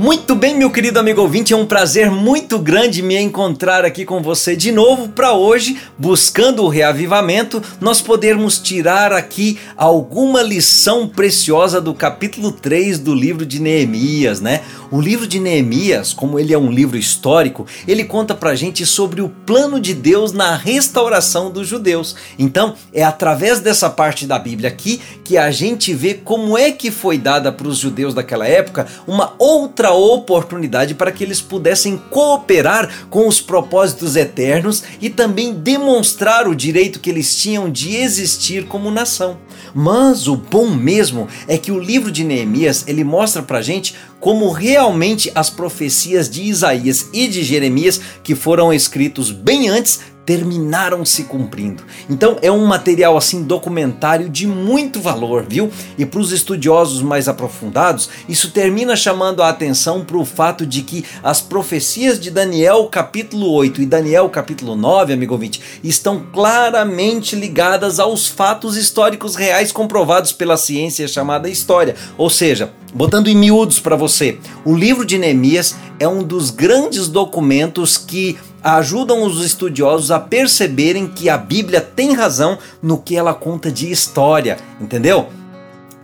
Muito bem, meu querido amigo ouvinte, é um prazer muito grande me encontrar aqui com você de novo para hoje, buscando o reavivamento, nós podermos tirar aqui alguma lição preciosa do capítulo 3 do livro de Neemias, né? O livro de Neemias, como ele é um livro histórico, ele conta pra gente sobre o plano de Deus na restauração dos judeus. Então, é através dessa parte da Bíblia aqui que a gente vê como é que foi dada para os judeus daquela época uma outra oportunidade para que eles pudessem cooperar com os propósitos eternos e também demonstrar o direito que eles tinham de existir como nação. Mas o bom mesmo é que o livro de Neemias, ele mostra pra gente como realmente as profecias de Isaías e de Jeremias, que foram escritos bem antes, terminaram se cumprindo. Então é um material assim documentário de muito valor, viu? E para os estudiosos mais aprofundados, isso termina chamando a atenção para o fato de que as profecias de Daniel capítulo 8 e Daniel capítulo 9, amigo ouvinte, estão claramente ligadas aos fatos históricos reais comprovados pela ciência chamada história. Ou seja, botando em miúdos para você, o livro de Neemias é um dos grandes documentos que ajudam os estudiosos a perceberem que a Bíblia tem razão no que ela conta de história, entendeu?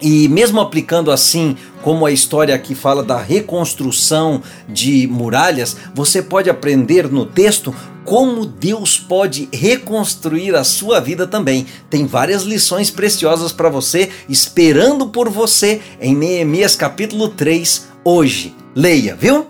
E mesmo aplicando assim, como a história aqui fala da reconstrução de muralhas, você pode aprender no texto como Deus pode reconstruir a sua vida também. Tem várias lições preciosas para você esperando por você em Neemias capítulo 3 hoje. Leia, viu?